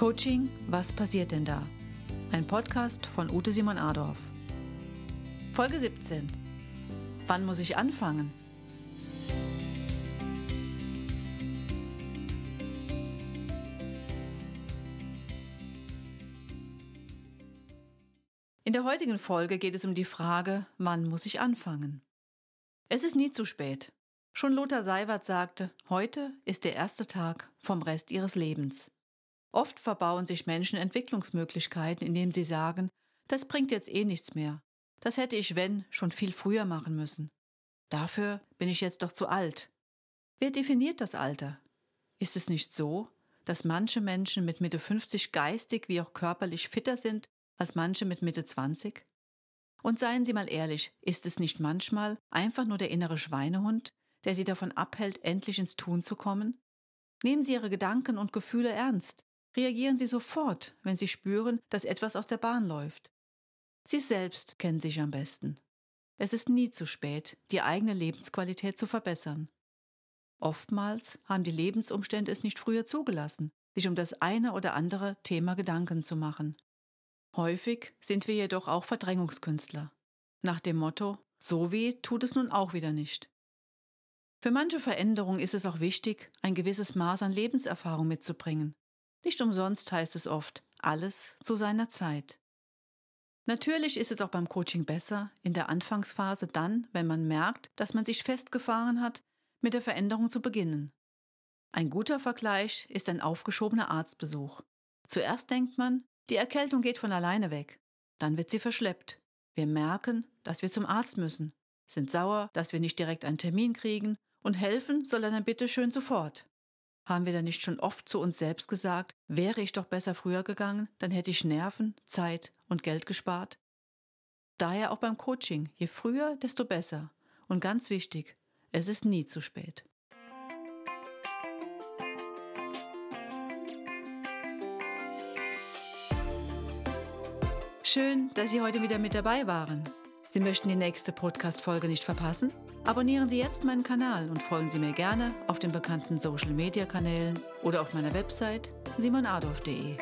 Coaching, was passiert denn da? Ein Podcast von Ute Simon Adorf. Folge 17. Wann muss ich anfangen? In der heutigen Folge geht es um die Frage, wann muss ich anfangen? Es ist nie zu spät. Schon Lothar Seiwert sagte, heute ist der erste Tag vom Rest ihres Lebens. Oft verbauen sich Menschen Entwicklungsmöglichkeiten, indem sie sagen, das bringt jetzt eh nichts mehr. Das hätte ich, wenn, schon viel früher machen müssen. Dafür bin ich jetzt doch zu alt. Wer definiert das Alter? Ist es nicht so, dass manche Menschen mit Mitte 50 geistig wie auch körperlich fitter sind als manche mit Mitte 20? Und seien Sie mal ehrlich, ist es nicht manchmal einfach nur der innere Schweinehund, der Sie davon abhält, endlich ins Tun zu kommen? Nehmen Sie Ihre Gedanken und Gefühle ernst. Reagieren Sie sofort, wenn Sie spüren, dass etwas aus der Bahn läuft. Sie selbst kennen sich am besten. Es ist nie zu spät, die eigene Lebensqualität zu verbessern. Oftmals haben die Lebensumstände es nicht früher zugelassen, sich um das eine oder andere Thema Gedanken zu machen. Häufig sind wir jedoch auch Verdrängungskünstler. Nach dem Motto, so weh tut es nun auch wieder nicht. Für manche Veränderung ist es auch wichtig, ein gewisses Maß an Lebenserfahrung mitzubringen. Nicht umsonst heißt es oft, alles zu seiner Zeit. Natürlich ist es auch beim Coaching besser, in der Anfangsphase dann, wenn man merkt, dass man sich festgefahren hat, mit der Veränderung zu beginnen. Ein guter Vergleich ist ein aufgeschobener Arztbesuch. Zuerst denkt man, die Erkältung geht von alleine weg. Dann wird sie verschleppt. Wir merken, dass wir zum Arzt müssen, sind sauer, dass wir nicht direkt einen Termin kriegen und helfen soll er dann bitte schön sofort. Haben wir dann nicht schon oft zu uns selbst gesagt, wäre ich doch besser früher gegangen, dann hätte ich Nerven, Zeit und Geld gespart? Daher auch beim Coaching, je früher, desto besser. Und ganz wichtig, es ist nie zu spät. Schön, dass Sie heute wieder mit dabei waren. Sie möchten die nächste Podcast-Folge nicht verpassen? Abonnieren Sie jetzt meinen Kanal und folgen Sie mir gerne auf den bekannten Social-Media-Kanälen oder auf meiner Website simonadolf.de.